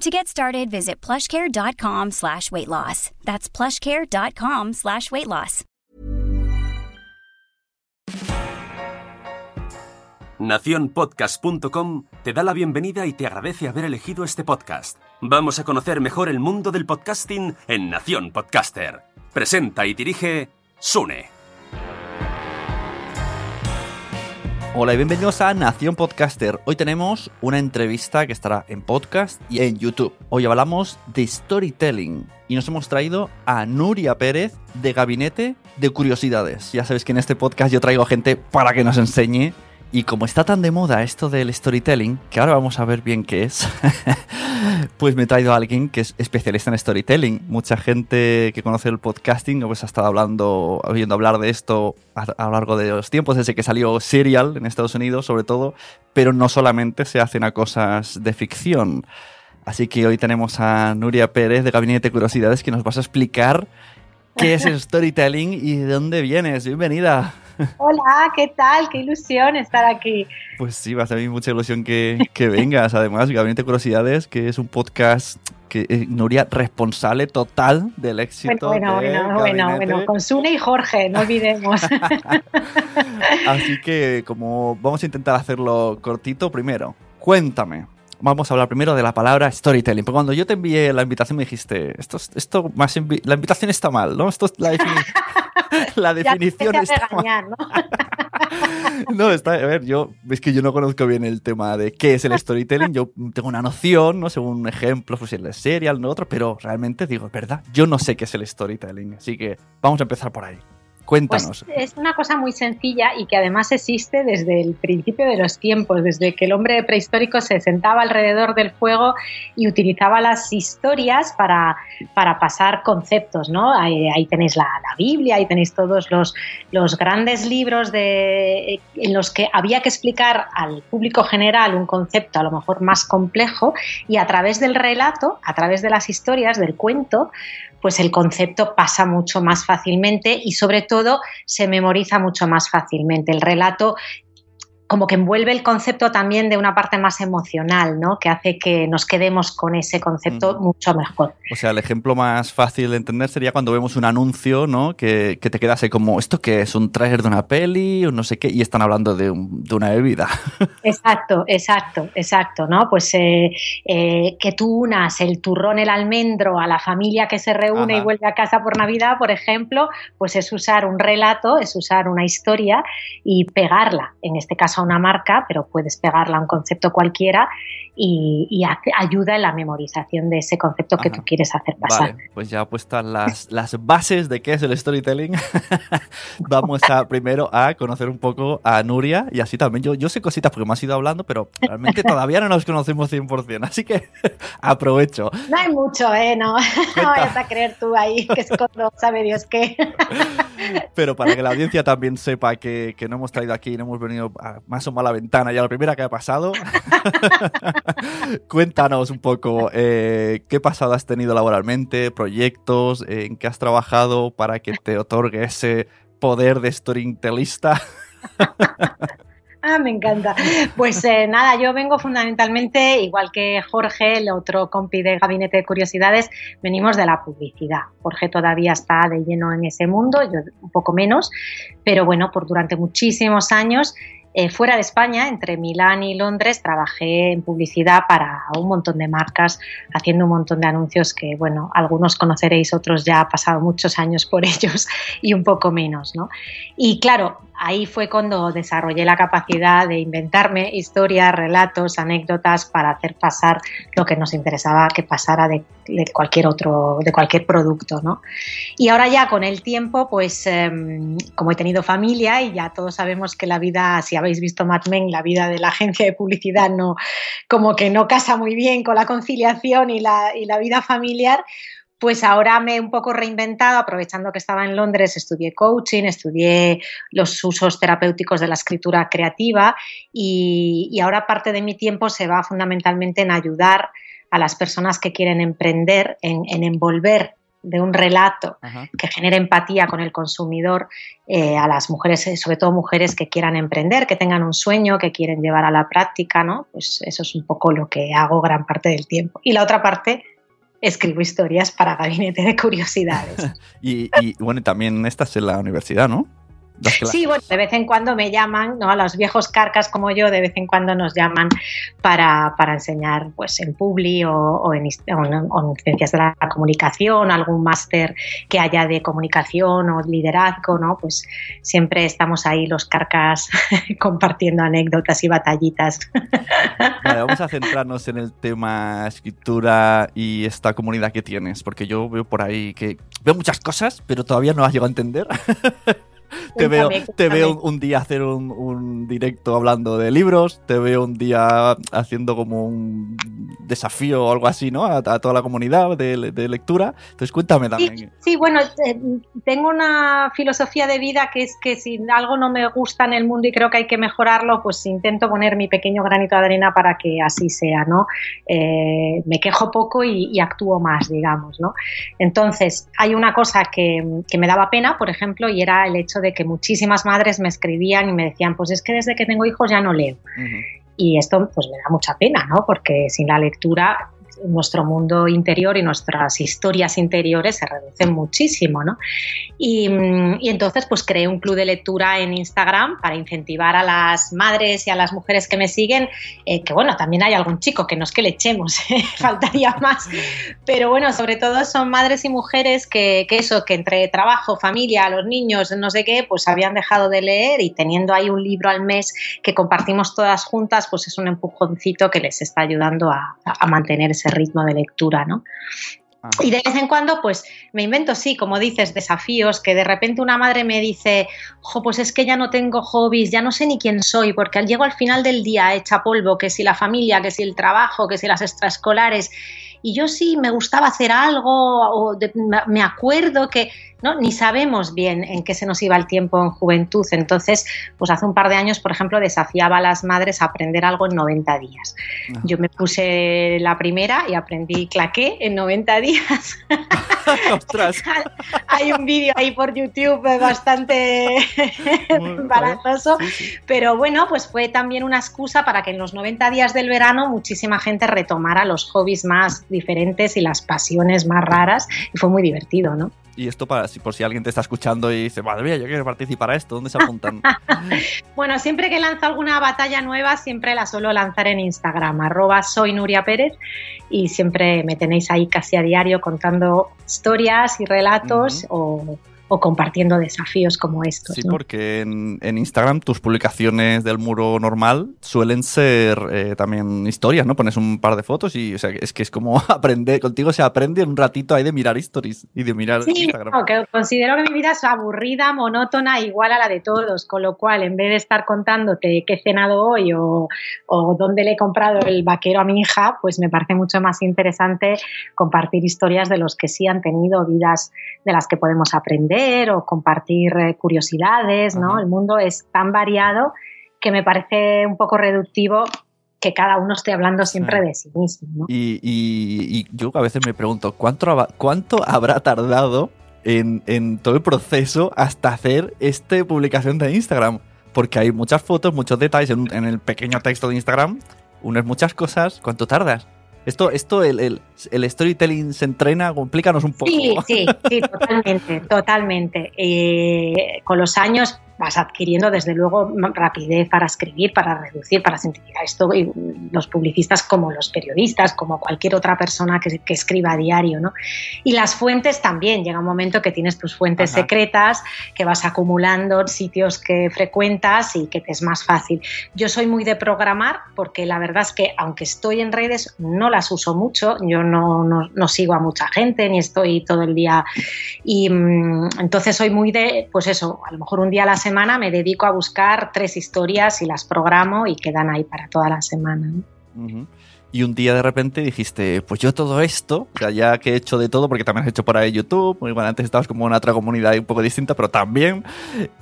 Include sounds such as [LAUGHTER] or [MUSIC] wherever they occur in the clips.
To get started, visit plushcare.com slash weight loss. That's plushcare.com slash weight loss. Naciónpodcast.com te da la bienvenida y te agradece haber elegido este podcast. Vamos a conocer mejor el mundo del podcasting en Nación Podcaster. Presenta y dirige Sune. Hola y bienvenidos a Nación Podcaster. Hoy tenemos una entrevista que estará en podcast y en YouTube. Hoy hablamos de storytelling y nos hemos traído a Nuria Pérez de Gabinete de Curiosidades. Ya sabéis que en este podcast yo traigo gente para que nos enseñe y como está tan de moda esto del storytelling, que ahora vamos a ver bien qué es, [LAUGHS] pues me he traído a alguien que es especialista en storytelling. Mucha gente que conoce el podcasting pues ha estado hablando, oyendo hablar de esto a, a lo largo de los tiempos, desde que salió Serial en Estados Unidos sobre todo, pero no solamente se hacen a cosas de ficción. Así que hoy tenemos a Nuria Pérez de Gabinete de Curiosidades que nos vas a explicar qué es el [LAUGHS] storytelling y de dónde vienes. Bienvenida. Hola, ¿qué tal? Qué ilusión estar aquí. Pues sí, va a ser mucha ilusión que, que vengas. Además, Gabinete de Curiosidades, que es un podcast que eh, Nuria responsable total del éxito. Bueno, de bueno, bueno, bueno, con Sune y Jorge, no olvidemos. [LAUGHS] Así que como vamos a intentar hacerlo cortito, primero, cuéntame. Vamos a hablar primero de la palabra storytelling. Porque cuando yo te envié la invitación me dijiste, esto, es- esto más invi- la invitación está mal, ¿no? Esto es la, [LAUGHS] [LAUGHS] la definición está regañar, ¿no? [LAUGHS] No, está, a ver, yo, es que yo no conozco bien el tema de qué es el storytelling. Yo tengo una noción, ¿no? Según ejemplos, pues el de serial, no otro, pero realmente digo, es verdad, yo no sé qué es el storytelling. Así que vamos a empezar por ahí. Cuéntanos. Pues es una cosa muy sencilla y que además existe desde el principio de los tiempos, desde que el hombre prehistórico se sentaba alrededor del fuego y utilizaba las historias para, para pasar conceptos, ¿no? Ahí, ahí tenéis la, la Biblia, ahí tenéis todos los, los grandes libros de, en los que había que explicar al público general un concepto a lo mejor más complejo y a través del relato, a través de las historias, del cuento, pues el concepto pasa mucho más fácilmente y sobre todo se memoriza mucho más fácilmente. El relato como que envuelve el concepto también de una parte más emocional, ¿no? Que hace que nos quedemos con ese concepto mucho mejor. O sea, el ejemplo más fácil de entender sería cuando vemos un anuncio, ¿no? Que, te quedase como, ¿esto qué es? ¿Un trailer de una peli o no sé qué? Y están hablando de, una bebida. [LAUGHS] Exacto, exacto, exacto, ¿no? Pues eh, eh, que tú unas el turrón, el almendro a la familia que se reúne y vuelve a casa por Navidad, por ejemplo, pues es usar un relato, es usar una historia y pegarla, en este caso a una marca, pero puedes pegarla a un concepto cualquiera y, ayuda en la memorización de ese concepto que tú quieres hacer pasar. Vale, pues ya puestas las, las bases de qué es el storytelling, [LAUGHS] vamos a primero a conocer un poco a Nuria y así también. Yo, yo sé cositas porque me has ido hablando, pero realmente [LAUGHS] todavía no nos conocemos 100%, así que [LAUGHS] aprovecho. No hay mucho, ¿eh? No, no vayas a creer tú ahí que es cuando sabe Dios qué. pero para que la audiencia también sepa que, que no hemos traído aquí, no hemos venido a, más o menos a la ventana, ya la primera que ha pasado. [LAUGHS] Cuéntanos un poco eh, qué pasado has tenido laboralmente, proyectos, en qué has trabajado para que te otorgue ese poder de storytellista. [LAUGHS] Ah, me encanta. Pues eh, nada, yo vengo fundamentalmente, igual que Jorge, el otro compi de Gabinete de Curiosidades, venimos de la publicidad. Jorge todavía está de lleno en ese mundo, yo un poco menos, pero bueno, por durante muchísimos años eh, fuera de España, entre Milán y Londres, trabajé en publicidad para un montón de marcas, haciendo un montón de anuncios que, bueno, algunos conoceréis, otros ya ha pasado muchos años por [LAUGHS] ellos y un poco menos, ¿no? Y claro, ahí fue cuando desarrollé la capacidad de inventarme historias, relatos, anécdotas para hacer pasar lo que nos interesaba que pasara de, cualquier otro, de cualquier producto, ¿no? Y ahora ya con el tiempo, pues em, como he tenido familia y ya todos sabemos que la vida, si habéis visto Mad Men, la vida de la agencia de publicidad no, como que no casa muy bien con la conciliación y la, y la vida familiar, pues ahora me he un poco reinventado, aprovechando que estaba en Londres, estudié coaching, estudié los usos terapéuticos de la escritura creativa y, ahora parte de mi tiempo se va fundamentalmente en ayudar a las personas que quieren emprender, en, envolver de un relato que genere empatía con el consumidor eh, a las mujeres, eh, sobre todo mujeres que quieran emprender, que tengan un sueño, que quieren llevar a la práctica, ¿no? Pues eso es un poco lo que hago gran parte del tiempo. Y la otra parte escribo historias para Gabinete de Curiosidades. [LAUGHS] y, y, bueno, también estás en la universidad, ¿no? Sí, bueno, de vez en cuando me llaman, ¿no? A los viejos carcas como yo, de vez en cuando nos llaman para, enseñar pues en Publi o, en, ciencias de la comunicación, algún máster que haya de comunicación o liderazgo, ¿no? Pues siempre estamos ahí los carcas [LAUGHS] compartiendo anécdotas y batallitas. [LAUGHS] Vale, vamos a centrarnos en el tema escritura y esta comunidad que tienes, porque yo veo por ahí que veo muchas cosas, pero todavía no las llego a entender. [LAUGHS] te veo, te veo un día hacer un, directo hablando de libros, te veo un día haciendo como un desafío o algo así, ¿no? A, toda la comunidad de, lectura. Entonces cuéntame también. Sí, bueno, tengo una filosofía de vida que es que si algo no me gusta en el mundo y creo que hay que mejorarlo, pues intento poner mi pequeño granito de arena para que así sea, ¿no? Eh, me quejo poco y, actúo más, digamos, ¿no? Entonces, hay una cosa que, que me daba pena, por ejemplo, y era el hecho de que muchísimas madres me escribían y me decían, pues es que desde que tengo hijos ya no leo. Y esto pues me da mucha pena, ¿no? Porque sin la lectura nuestro mundo interior y nuestras historias interiores se reducen muchísimo, ¿no? Y, mm, entonces, pues creé un club de lectura en Instagram para incentivar a las madres y a las mujeres que me siguen, eh, que bueno, también hay algún chico, que no es que le echemos, [LAUGHS] ¿eh? faltaría más, pero bueno, sobre todo son madres y mujeres que, que eso, que entre trabajo, familia, los niños, no sé qué, pues habían dejado de leer y teniendo ahí un libro al mes que compartimos todas juntas, pues es un empujoncito que les está ayudando a, a mantener ese ritmo de lectura, ¿no? Y de vez en cuando, pues me invento, sí, como dices, desafíos, que de repente una madre me dice, jo, pues es que ya no tengo hobbies, ya no sé ni quién soy, porque llego al final del día hecha polvo, que si la familia, que si el trabajo, que si las extraescolares, y yo sí me gustaba hacer algo, o me acuerdo que ¿no? Ni sabemos bien en qué se nos iba el tiempo en juventud. Entonces, pues hace un par de años, por ejemplo, desafiaba a las madres a aprender algo en 90 días. Ah. Yo me puse la primera y aprendí claqué en 90 días. [LAUGHS] Ostras. [LAUGHS] Hay un vídeo ahí por YouTube bastante embarazoso, pero bueno, pues fue también una excusa para que en los 90 días del verano muchísima gente retomara los hobbies más diferentes y las pasiones más raras y fue muy divertido, ¿no? Y esto para si por si alguien te está escuchando y dice, madre mía, yo quiero participar a esto, ¿dónde se apuntan? [LAUGHS] bueno, siempre que lanzo alguna batalla nueva, siempre la suelo lanzar en Instagram, arroba soy Nuria Pérez, y siempre me tenéis ahí casi a diario contando historias y relatos o o compartiendo desafíos como estos. Sí, porque en, Instagram tus publicaciones del muro normal suelen ser eh, también historias, ¿no? Pones un par de fotos y o sea, es que es como [LAUGHS] aprender, contigo se aprende un ratito ahí de mirar stories y de mirar sí, Instagram. que considero que mi vida es aburrida, monótona, igual a la de todos, con lo cual en vez de estar contándote qué he cenado hoy o, o dónde le he comprado el vaquero a mi hija, pues me parece mucho más interesante compartir historias de los que sí han tenido vidas de las que podemos aprender o compartir eh, curiosidades, ¿no? El mundo es tan variado que me parece un poco reductivo que cada uno esté hablando siempre de sí mismo. ¿no? Y, yo a veces me pregunto, ¿cuánto, cuánto habrá tardado en, todo el proceso hasta hacer esta publicación de Instagram? Porque hay muchas fotos, muchos detalles en, en el pequeño texto de Instagram, unes muchas cosas. ¿Cuánto tardas? Esto, esto el, el, storytelling se entrena, explícanos un poco. Sí, sí, sí, totalmente, totalmente. Eh, con los años vas adquiriendo desde luego rapidez para escribir, para reducir, para simplificar esto, y los publicistas como los periodistas, como cualquier otra persona que, escriba a diario, ¿no? Y las fuentes también, llega un momento que tienes tus fuentes secretas, que vas acumulando sitios que frecuentas y que te es más fácil. Yo soy muy de programar porque la verdad es que aunque estoy en redes, no las uso mucho, yo no, no, sigo a mucha gente, ni estoy todo el día, y mm, entonces soy muy de, pues eso, a lo mejor un día a la semana semana me dedico a buscar tres historias y las programo y quedan ahí para toda la semana. Y un día de repente dijiste, pues yo todo esto, ya que he hecho de todo, porque también has hecho por ahí YouTube, bueno, antes estabas como en otra comunidad un poco distinta, pero también,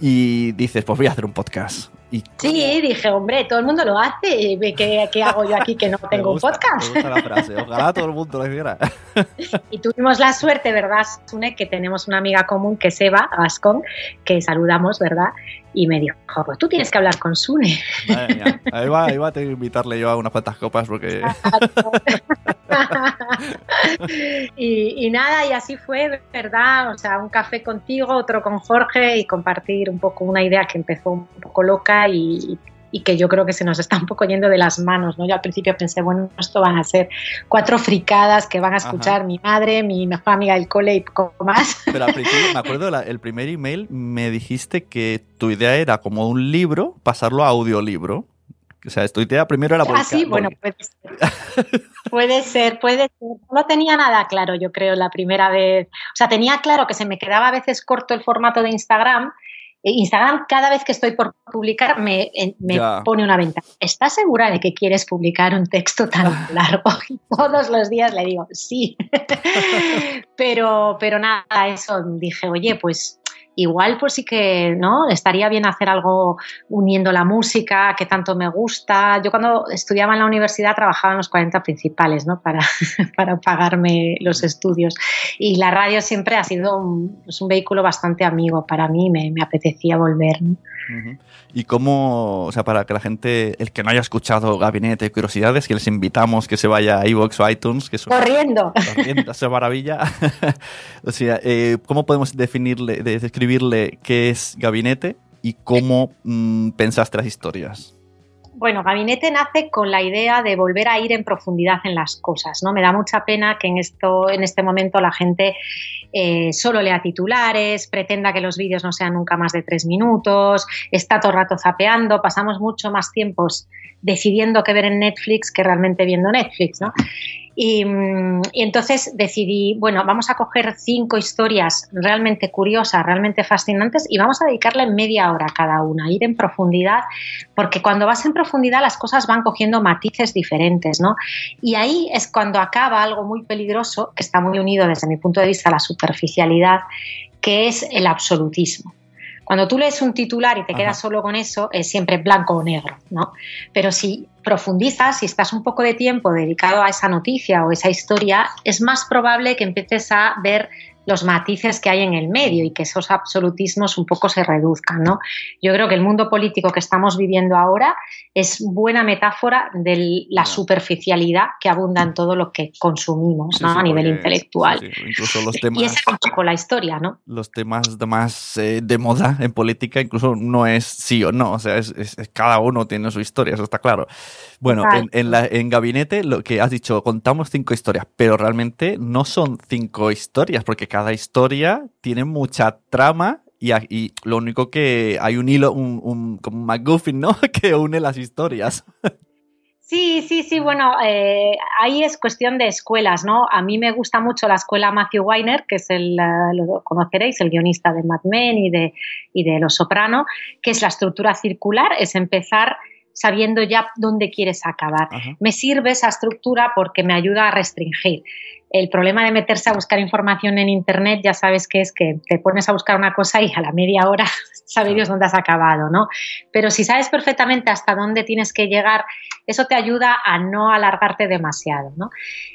y dices, pues voy a hacer un podcast. Sí, dije, hombre, todo el mundo lo hace. ¿Qué, qué hago yo aquí que no [LAUGHS] tengo un podcast? Me gusta la frase. Ojalá todo el mundo lo hiciera. [LAUGHS] Y tuvimos la suerte, ¿verdad, Sune? Que tenemos una amiga común que es Eva Gascón, que saludamos, ¿verdad? Y me dijo, pues tú tienes que hablar con Sune. Ahí va, ahí va a tener que invitarle yo a unas cuantas copas porque... [LAUGHS] y, y, nada, y así fue, ¿verdad? O sea, un café contigo, otro con Jorge y compartir un poco una idea que empezó un poco loca y, que yo creo que se nos está un poco yendo de las manos, ¿no? Yo al principio pensé, bueno, esto van a ser cuatro fricadas que van a escuchar mi madre, mi mejor amiga del cole y poco más. Pero al principio, me [LAUGHS] acuerdo, el primer email me dijiste que tu idea era como un libro, pasarlo a audiolibro. O sea, tu idea primero era Ah, sí, bueno, puede ser. puede ser, puede ser. No tenía nada claro, yo creo, la primera vez. O sea, tenía claro que se me quedaba a veces corto el formato de Instagram. E Instagram, cada vez que estoy por publicar, me, me pone una venta. ¿Estás segura de que quieres publicar un texto tan largo? [LAUGHS] Y todos los días le digo, sí. [LAUGHS] pero, pero nada, eso dije, oye, pues igual pues sí que no estaría bien hacer algo uniendo la música que tanto me gusta. Yo cuando estudiaba en la universidad trabajaba en los 40 principales ¿no? para, [LAUGHS] para pagarme los estudios. Y la radio siempre ha sido un, pues, un vehículo bastante amigo para mí me, me apetecía volver y cómo, o sea, para que la gente, el que no haya escuchado Gabinete de Curiosidades, que les invitamos que se vaya a iVoox o iTunes, que es corriendo, corriendo, esa maravilla. [LAUGHS] o sea, eh, ¿cómo podemos definirle, describirle qué es Gabinete y cómo mm, pensaste las historias? Bueno, Gabinete nace con la idea de volver a ir en profundidad en las cosas, ¿no? Me da mucha pena que en esto, en este momento, la gente eh, solo lea titulares, pretenda que los vídeos no sean nunca más de tres minutos, está todo el rato zapeando, pasamos mucho más tiempos decidiendo qué ver en Netflix que realmente viendo Netflix, ¿no? Y, entonces decidí, bueno, vamos a coger cinco historias realmente curiosas, realmente fascinantes y vamos a dedicarle media hora cada una, ir en profundidad, porque cuando vas en profundidad las cosas van cogiendo matices diferentes, ¿no? Y ahí es cuando acaba algo muy peligroso, que está muy unido desde mi punto de vista a la superficialidad, que es el absolutismo. Cuando tú lees un titular y te quedas solo con eso, es siempre blanco o negro, ¿no? Pero si profundizas, si estás un poco de tiempo dedicado a esa noticia o esa historia, es más probable que empieces a ver los matices que hay en el medio y que esos absolutismos un poco se reduzcan. ¿no? Yo creo que el mundo político que estamos viviendo ahora es buena metáfora de la superficialidad que abunda en todo lo que consumimos a nivel intelectual. incluso los temas, y esa es un poco la historia, ¿no? Los temas más eh, de moda en política incluso no es sí o no, o sea, es, cada uno tiene su historia, eso está claro. Bueno, en, la, en Gabinete lo que has dicho, contamos cinco historias, pero realmente no son cinco historias, porque cada historia tiene mucha trama y, lo único que hay un hilo, un, como un McGuffin, ¿no? [LAUGHS] que une las historias. Sí, sí, sí, bueno, eh, ahí es cuestión de escuelas, ¿no? A mí me gusta mucho la escuela Matthew Weiner, que es el, lo conoceréis, el guionista de Mad Men y de, y de Los Soprano, que es la estructura circular, es empezar sabiendo ya dónde quieres acabar. Me sirve esa estructura porque me ayuda a restringir. El problema de meterse a buscar información en Internet, ya sabes que es que te pones a buscar una cosa y a la media hora [LAUGHS] sabe Dios dónde has acabado, ¿no? Pero si sabes perfectamente hasta dónde tienes que llegar, eso te ayuda a no alargarte demasiado, ¿no?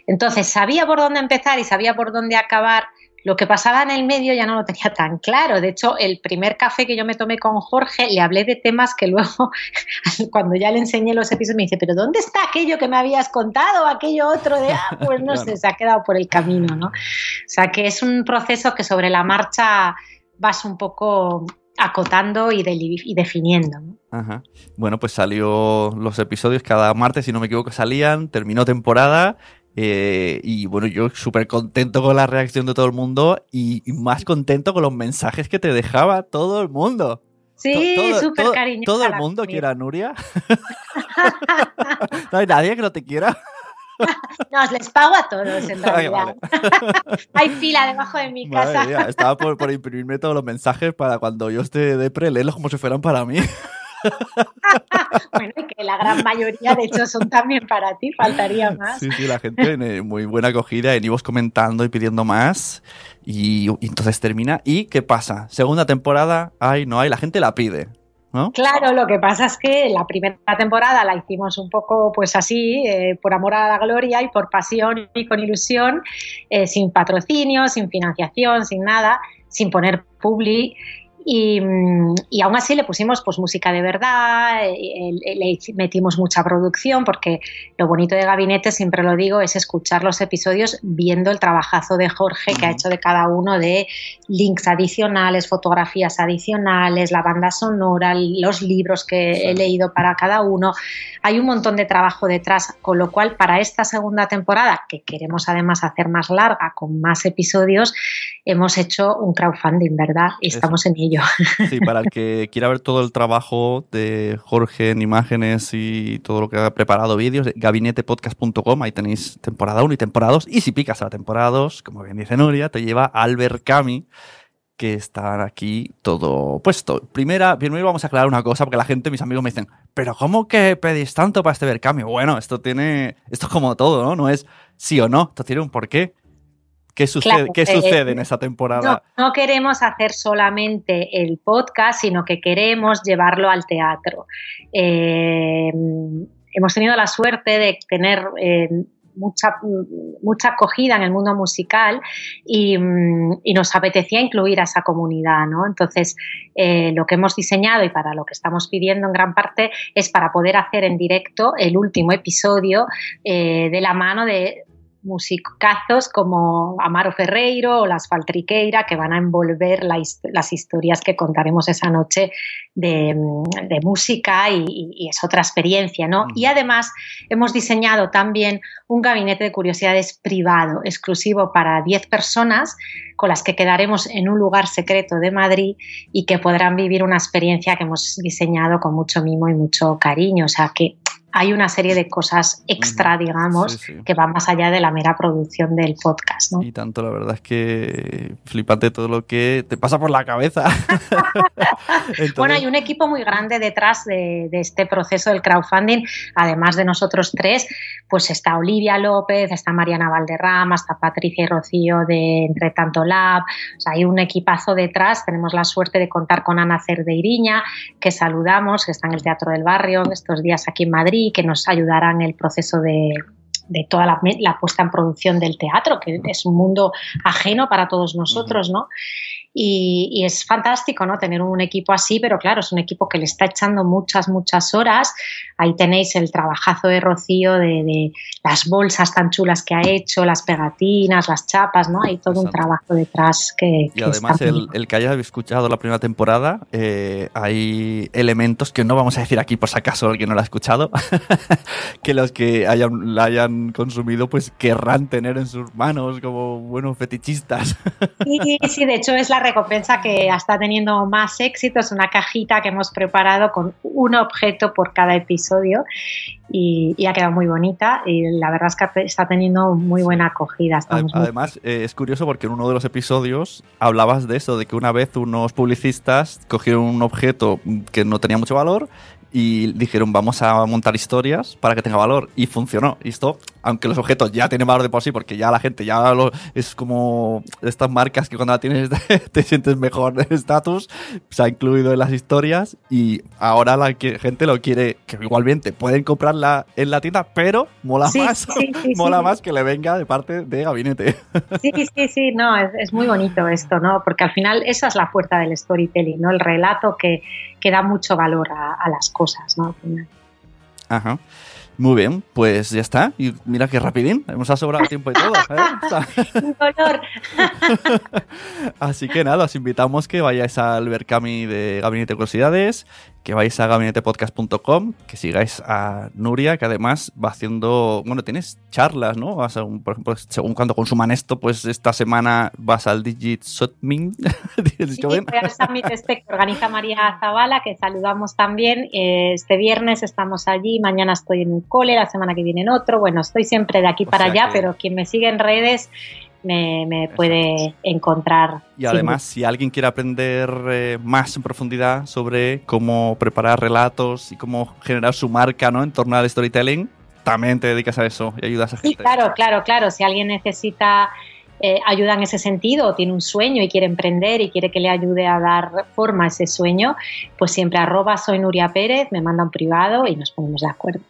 Entonces, sabía por dónde empezar y sabía por dónde acabar lo que pasaba en el medio ya no lo tenía tan claro. De hecho, el primer café que yo me tomé con Jorge, le hablé de temas que luego, [LAUGHS] cuando ya le enseñé los episodios, me dice, pero ¿dónde está aquello que me habías contado? Aquello otro de, ah, pues no [LAUGHS] sé, se ha quedado por el camino, ¿no? O sea, que es un proceso que sobre la marcha vas un poco acotando y, y definiendo. ¿no? Ajá. Bueno, pues salió los episodios cada martes, si no me equivoco, salían, terminó temporada eh, y bueno, yo súper contento con la reacción de todo el mundo y, más contento con los mensajes que te dejaba todo el mundo. Sí, súper cariñoso. ¿Todo el mundo quiere a Nuria? [LAUGHS] ¿No hay nadie que no te quiera? No, les pago a todos en [LAUGHS] realidad. [LAUGHS] Hay fila debajo de mi casa. estaba por, por, imprimirme todos los mensajes para cuando yo esté de pre, leerlos como si fueran para mí. [LAUGHS] bueno, y que la gran mayoría, de hecho, son también para ti, faltaría más. Sí, sí, la gente tiene muy buena acogida, en ibos comentando y pidiendo más. Y, entonces termina. ¿Y qué pasa? Segunda temporada, hay, no hay, la gente la pide. ¿No? Claro, lo que pasa es que la primera temporada la hicimos un poco pues así, eh, por amor a la gloria y por pasión y con ilusión, eh, sin patrocinio, sin financiación, sin nada, sin poner publi y, y, aún así le pusimos pues música de verdad, le metimos mucha producción, porque lo bonito de Gabinete, siempre lo digo, es escuchar los episodios viendo el trabajazo de Jorge que ha hecho de cada uno de links adicionales, fotografías adicionales, la banda sonora, los libros que he leído para cada uno. Hay un montón de trabajo detrás, con lo cual para esta segunda temporada, que queremos además hacer más larga, con más episodios, hemos hecho un crowdfunding, ¿verdad? Y estamos en ello. [LAUGHS] Sí, para el que quiera ver todo el trabajo de Jorge en imágenes y todo lo que ha preparado vídeos, gabinetepodcast.com, ahí tenéis temporada 1 y temporada 2. Y si picas a la temporada 2, como bien dice Nuria, te lleva Albert Cami, que está aquí todo puesto. Primera, primero vamos a aclarar una cosa, porque la gente, mis amigos me dicen, pero ¿cómo que pedís tanto para este Berkami? Bueno, esto tiene, esto es como todo, ¿no? No es sí o no, esto tiene un porqué. ¿Qué sucede, ¿qué sucede en esa temporada? No, queremos hacer solamente el podcast, sino que queremos llevarlo al teatro. Eh, hemos tenido la suerte de tener eh, mucha, mucha acogida en el mundo musical y, nos apetecía incluir a esa comunidad. ¿no? Entonces, eh, lo que hemos diseñado y para lo que estamos pidiendo en gran parte es para poder hacer en directo el último episodio de la mano de musicazos como Amaro Ferreiro o Las Faltriqueira que van a envolver las historias que contaremos esa noche de, música y, es otra experiencia, ¿no? Y además hemos diseñado también un gabinete de curiosidades privado, exclusivo para 10 personas con las que quedaremos en un lugar secreto de Madrid y que podrán vivir una experiencia que hemos diseñado con mucho mimo y mucho cariño. O sea que hay una serie de cosas extra, digamos, que van más allá de la mera producción del podcast. ¿no? Y tanto, la verdad es que flipante todo lo que te pasa por la cabeza. [LAUGHS] Bueno, hay un equipo muy grande detrás de, este proceso del crowdfunding, además de nosotros tres, pues está Olivia López, está Mariana Valderrama, está Patricia y Rocío de Entre Tanto Lab, o sea, hay un equipazo detrás, tenemos la suerte de contar con Ana Cerdeiriña, que saludamos, que está en el Teatro del Barrio estos días aquí en Madrid que nos ayudará en el proceso de, de toda la, la, puesta en producción del teatro, que es un mundo ajeno para todos nosotros, ¿no? Y, es fantástico, ¿no? Tener un equipo así, pero claro, es un equipo que le está echando muchas, muchas horas. Ahí tenéis el trabajazo de Rocío de, las bolsas tan chulas que ha hecho, las pegatinas, las chapas, ¿no? Hay todo un trabajo detrás que... Y además, el, que haya escuchado la primera temporada, eh, hay elementos que no vamos a decir aquí por si acaso el que no lo ha escuchado, [LAUGHS] que los que hayan, la hayan consumido, pues querrán tener en sus manos como buenos fetichistas. Sí, sí, de hecho es la recompensa que está teniendo más éxito. Es una cajita que hemos preparado con un objeto por cada episodio y, ha quedado muy bonita y la verdad es que está teniendo muy buena acogida. Además, eh, es curioso porque en uno de los episodios hablabas de eso, de que una vez unos publicistas cogieron un objeto que no tenía mucho valor y dijeron vamos a montar historias para que tenga valor y funcionó. Y esto, aunque los objetos ya tienen valor de por sí, porque ya la gente ya lo, es como estas marcas que cuando la tienes [LAUGHS] te sientes mejor de estatus, se ha incluido en las historias y ahora la gente lo quiere, que igualmente pueden comprarla en la tienda, pero mola más, [LAUGHS] mola más que le venga de parte de gabinete. Sí, sí, sí, no, es, es muy bonito esto, ¿no? Porque al final esa es la fuerza del storytelling, ¿no? El relato que que da mucho valor a, las cosas, ¿no? Ajá. Muy bien, pues ya está. Y mira qué rapidín, hemos sobrado tiempo y todo. ¿eh? [LAUGHS] color. [LAUGHS] Así que nada, os invitamos que vayáis al Berkami de Gabinete de Curiosidades, que vais a gabinetepodcast.com, que sigáis a Nuria, que además va haciendo, bueno, tienes charlas, ¿no? Vas a por ejemplo, según cuando consuman esto, pues esta semana vas al Digit Sotming. [LAUGHS] sí, voy al Summit este que organiza María Zavala, que saludamos también. Eh, este viernes estamos allí, mañana estoy en un cole, la semana que viene en otro. Bueno, estoy siempre de aquí para allá, pero quien me sigue en redes me, puede encontrar. Y además, si alguien quiere aprender eh, más en profundidad sobre cómo preparar relatos y cómo generar su marca ¿no? en torno al storytelling, también te dedicas a eso y ayudas a gente. Sí, claro, claro, claro. Si alguien necesita eh, ayuda en ese sentido o tiene un sueño y quiere emprender y quiere que le ayude a dar forma a ese sueño, pues siempre arroba soy Nuria Pérez, me manda un privado y nos ponemos de acuerdo.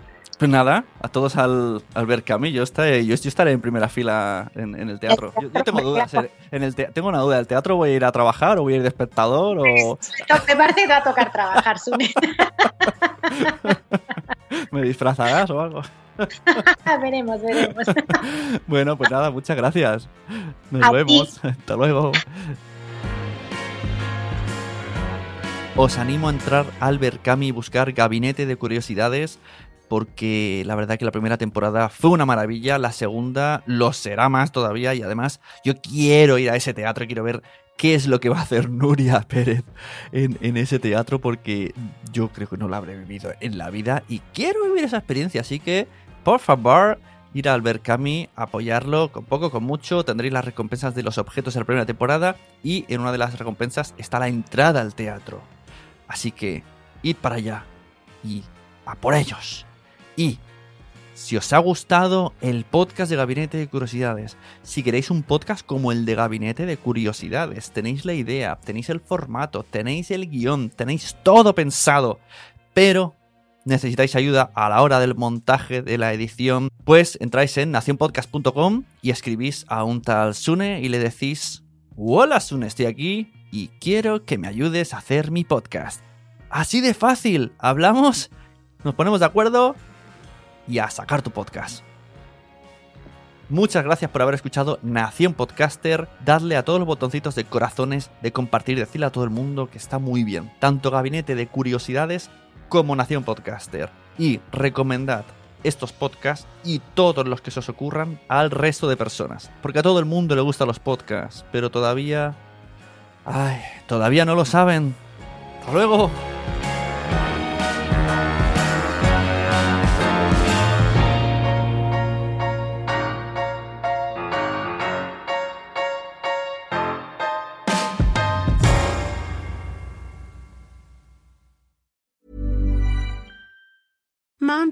Pues nada, a todos al, al ver Cami, yo, estaré, yo, estaré en primera fila en, el teatro. Yo, tengo dudas. En el tengo una duda, ¿el teatro voy a ir a trabajar o voy a ir de espectador? O... Me parece que va a tocar trabajar, Sune. [LAUGHS] ¿Me disfrazarás o algo? [LAUGHS] veremos, veremos. [LAUGHS] bueno, pues nada, muchas gracias. Nos vemos. Hasta luego. Os animo a entrar al Berkami y buscar Gabinete de Curiosidades porque la verdad que la primera temporada fue una maravilla, la segunda lo será más todavía y además yo quiero ir a ese teatro, quiero ver qué es lo que va a hacer [LAUGHS] Nuria Pérez en, ese teatro porque yo creo que no lo habré vivido en la vida y quiero vivir esa experiencia, así que por favor ir al Berkami, apoyarlo con poco, con mucho, tendréis las recompensas de los objetos de la primera temporada y en una de las recompensas está la entrada al teatro. Así que id para allá y a por ellos. Y si os ha gustado el podcast de Gabinete de Curiosidades, si queréis un podcast como el de Gabinete de Curiosidades, tenéis la idea, tenéis el formato, tenéis el guion, tenéis todo pensado, pero necesitáis ayuda a la hora del montaje de la edición, pues entráis en nacionpodcast.com y escribís a un tal Sune y le decís, hola Sune, estoy aquí y quiero que me ayudes a hacer mi podcast. Así de fácil, hablamos, nos ponemos de acuerdo y a sacar tu podcast. Muchas gracias por haber escuchado Nación Podcaster. Dadle a todos los botoncitos de corazones, de compartir, decirle a todo el mundo que está muy bien. Tanto Gabinete de Curiosidades como Nación Podcaster. Y recomendad estos podcasts y todos los que se os ocurran al resto de personas. Porque a todo el mundo le gustan los podcasts, pero todavía... Ay, todavía no lo saben. Hasta luego.